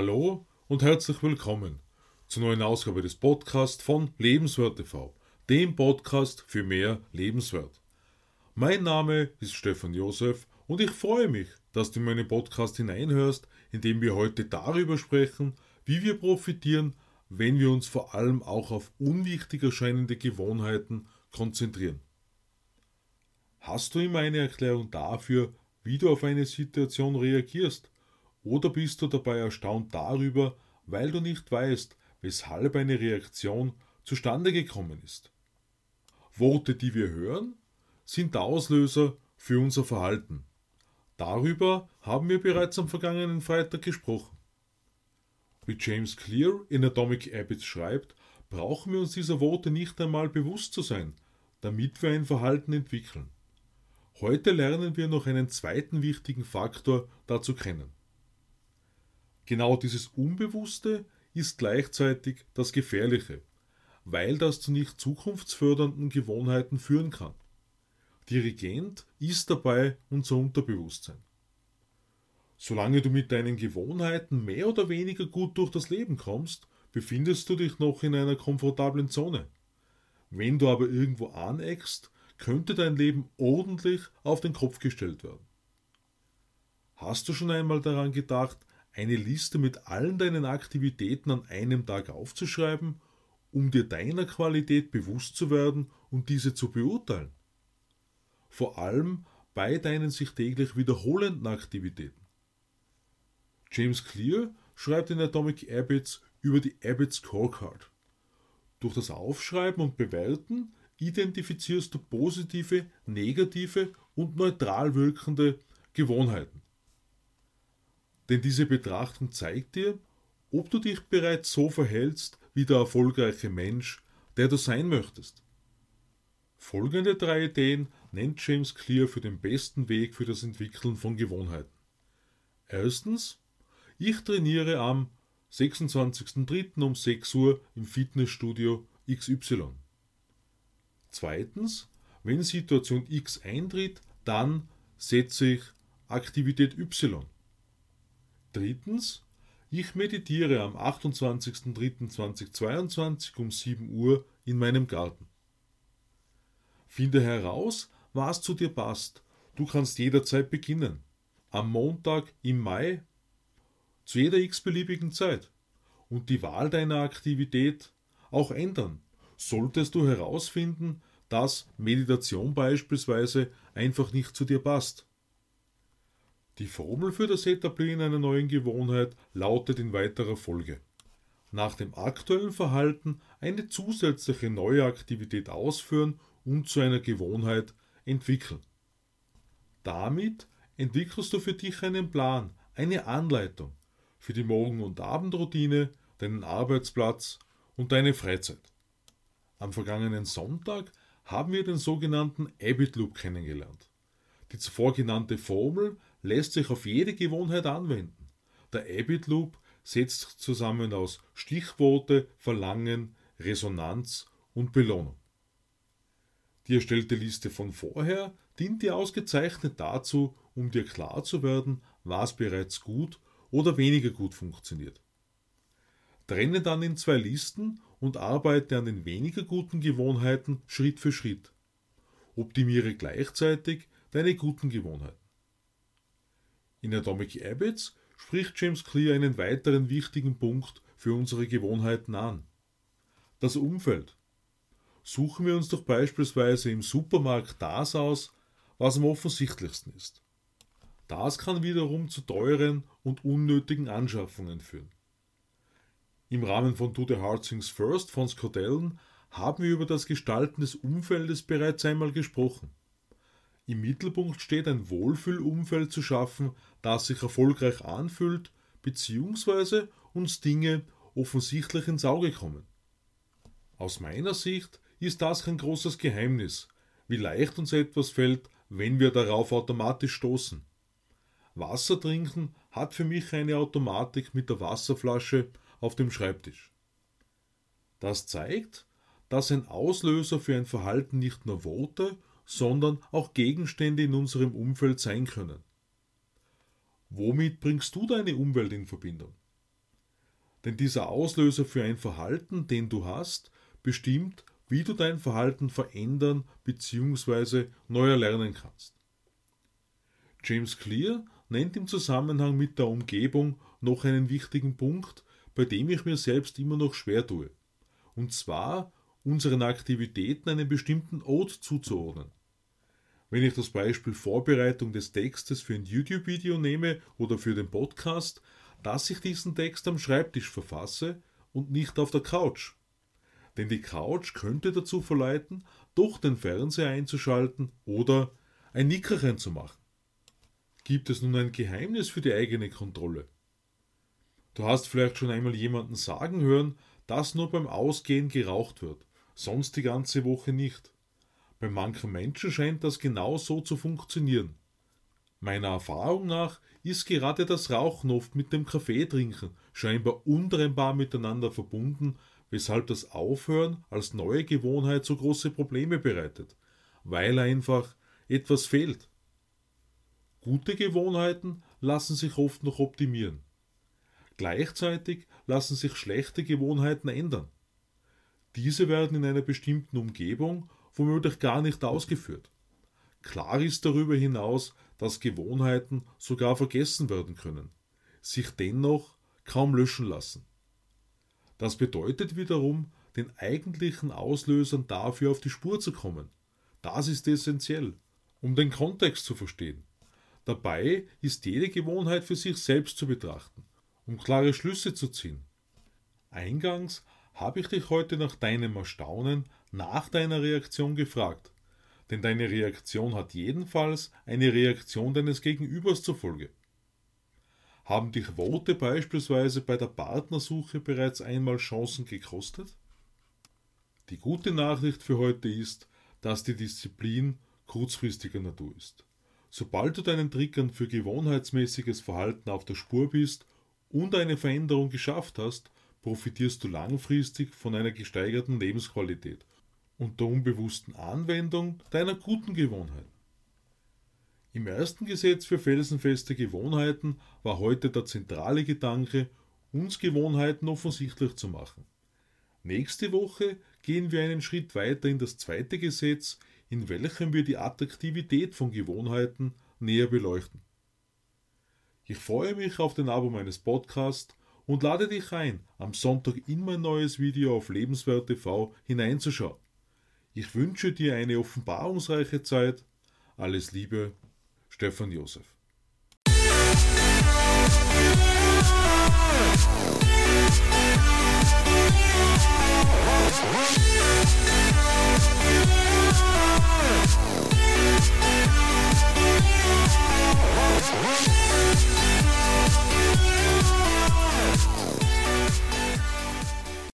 Hallo und herzlich willkommen zur neuen Ausgabe des Podcasts von Lebenswert TV, dem Podcast für mehr Lebenswert. Mein Name ist Stefan Josef und ich freue mich, dass du in meinen Podcast hineinhörst, in dem wir heute darüber sprechen, wie wir profitieren, wenn wir uns vor allem auch auf unwichtig erscheinende Gewohnheiten konzentrieren. Hast du immer eine Erklärung dafür, wie du auf eine Situation reagierst? Oder bist du dabei erstaunt darüber, weil du nicht weißt, weshalb eine Reaktion zustande gekommen ist? Worte, die wir hören, sind der Auslöser für unser Verhalten. Darüber haben wir bereits am vergangenen Freitag gesprochen. Wie James Clear in Atomic Habits schreibt, brauchen wir uns dieser Worte nicht einmal bewusst zu sein, damit wir ein Verhalten entwickeln. Heute lernen wir noch einen zweiten wichtigen Faktor dazu kennen. Genau dieses Unbewusste ist gleichzeitig das Gefährliche, weil das zu nicht zukunftsfördernden Gewohnheiten führen kann. Dirigent ist dabei unser Unterbewusstsein. Solange du mit deinen Gewohnheiten mehr oder weniger gut durch das Leben kommst, befindest du dich noch in einer komfortablen Zone. Wenn du aber irgendwo aneckst, könnte dein Leben ordentlich auf den Kopf gestellt werden. Hast du schon einmal daran gedacht, eine Liste mit allen deinen Aktivitäten an einem Tag aufzuschreiben, um dir deiner Qualität bewusst zu werden und diese zu beurteilen. Vor allem bei deinen sich täglich wiederholenden Aktivitäten. James Clear schreibt in Atomic Habits über die Habit Scorecard. Durch das Aufschreiben und Bewerten identifizierst du positive, negative und neutral wirkende Gewohnheiten. Denn diese Betrachtung zeigt dir, ob du dich bereits so verhältst wie der erfolgreiche Mensch, der du sein möchtest. Folgende drei Ideen nennt James Clear für den besten Weg für das Entwickeln von Gewohnheiten. Erstens, ich trainiere am 26.03. um 6 Uhr im Fitnessstudio XY. Zweitens, wenn Situation X eintritt, dann setze ich Aktivität Y. Drittens, ich meditiere am 28.03.2022 um 7 Uhr in meinem Garten. Finde heraus, was zu dir passt. Du kannst jederzeit beginnen. Am Montag im Mai, zu jeder x-beliebigen Zeit. Und die Wahl deiner Aktivität auch ändern. Solltest du herausfinden, dass Meditation beispielsweise einfach nicht zu dir passt. Die Formel für das Etablieren einer neuen Gewohnheit lautet in weiterer Folge. Nach dem aktuellen Verhalten eine zusätzliche neue Aktivität ausführen und zu einer Gewohnheit entwickeln. Damit entwickelst du für dich einen Plan, eine Anleitung für die Morgen- und Abendroutine, deinen Arbeitsplatz und deine Freizeit. Am vergangenen Sonntag haben wir den sogenannten Habit Loop kennengelernt. Die zuvor genannte Formel lässt sich auf jede Gewohnheit anwenden. Der Habit Loop setzt zusammen aus Stichworte, Verlangen, Resonanz und Belohnung. Die erstellte Liste von vorher dient dir ausgezeichnet dazu, um dir klar zu werden, was bereits gut oder weniger gut funktioniert. Trenne dann in zwei Listen und arbeite an den weniger guten Gewohnheiten Schritt für Schritt. Optimiere gleichzeitig deine guten Gewohnheiten. In Atomic Habits spricht James Clear einen weiteren wichtigen Punkt für unsere Gewohnheiten an. Das Umfeld. Suchen wir uns doch beispielsweise im Supermarkt das aus, was am offensichtlichsten ist. Das kann wiederum zu teuren und unnötigen Anschaffungen führen. Im Rahmen von Do the Hard Things First von Scott Allen haben wir über das Gestalten des Umfeldes bereits einmal gesprochen. Im Mittelpunkt steht ein Wohlfühlumfeld zu schaffen, das sich erfolgreich anfühlt, beziehungsweise uns Dinge offensichtlich ins Auge kommen. Aus meiner Sicht ist das kein großes Geheimnis, wie leicht uns etwas fällt, wenn wir darauf automatisch stoßen. Wasser trinken hat für mich eine Automatik mit der Wasserflasche auf dem Schreibtisch. Das zeigt, dass ein Auslöser für ein Verhalten nicht nur Worte, sondern auch Gegenstände in unserem Umfeld sein können. Womit bringst du deine Umwelt in Verbindung? Denn dieser Auslöser für ein Verhalten, den du hast, bestimmt, wie du dein Verhalten verändern bzw. neu erlernen kannst. James Clear nennt im Zusammenhang mit der Umgebung noch einen wichtigen Punkt, bei dem ich mir selbst immer noch schwer tue. Und zwar unseren Aktivitäten einen bestimmten Ort zuzuordnen. Wenn ich das Beispiel Vorbereitung des Textes für ein YouTube-Video nehme oder für den Podcast, dass ich diesen Text am Schreibtisch verfasse und nicht auf der Couch. Denn die Couch könnte dazu verleiten, doch den Fernseher einzuschalten oder ein Nickerchen zu machen. Gibt es nun ein Geheimnis für die eigene Kontrolle? Du hast vielleicht schon einmal jemanden sagen hören, dass nur beim Ausgehen geraucht wird, sonst die ganze Woche nicht. Bei manchen Menschen scheint das genau so zu funktionieren. Meiner Erfahrung nach ist gerade das Rauchen oft mit dem Kaffeetrinken scheinbar untrennbar miteinander verbunden, weshalb das Aufhören als neue Gewohnheit so große Probleme bereitet, weil einfach etwas fehlt. Gute Gewohnheiten lassen sich oft noch optimieren. Gleichzeitig lassen sich schlechte Gewohnheiten ändern. Diese werden in einer bestimmten Umgebung womöglich gar nicht ausgeführt. Klar ist darüber hinaus, dass Gewohnheiten sogar vergessen werden können, sich dennoch kaum löschen lassen. Das bedeutet wiederum, den eigentlichen Auslösern dafür auf die Spur zu kommen. Das ist essentiell, um den Kontext zu verstehen. Dabei ist jede Gewohnheit für sich selbst zu betrachten, um klare Schlüsse zu ziehen. Eingangs habe ich dich heute nach deinem Erstaunen, nach deiner Reaktion gefragt, denn deine Reaktion hat jedenfalls eine Reaktion deines Gegenübers zur Folge. Haben dich Worte beispielsweise bei der Partnersuche bereits einmal Chancen gekostet? Die gute Nachricht für heute ist, dass die Disziplin kurzfristiger Natur ist. Sobald du deinen Trickern für gewohnheitsmäßiges Verhalten auf der Spur bist und eine Veränderung geschafft hast, profitierst du langfristig von einer gesteigerten Lebensqualität und der unbewussten Anwendung deiner guten Gewohnheiten. Im ersten Gesetz für felsenfeste Gewohnheiten war heute der zentrale Gedanke, uns Gewohnheiten offensichtlich zu machen. Nächste Woche gehen wir einen Schritt weiter in das zweite Gesetz, in welchem wir die Attraktivität von Gewohnheiten näher beleuchten. Ich freue mich auf den Abo meines Podcasts und lade dich ein, am Sonntag in mein neues Video auf Lebenswert TV hineinzuschauen. Ich wünsche dir eine offenbarungsreiche Zeit. Alles Liebe, Stefan Josef.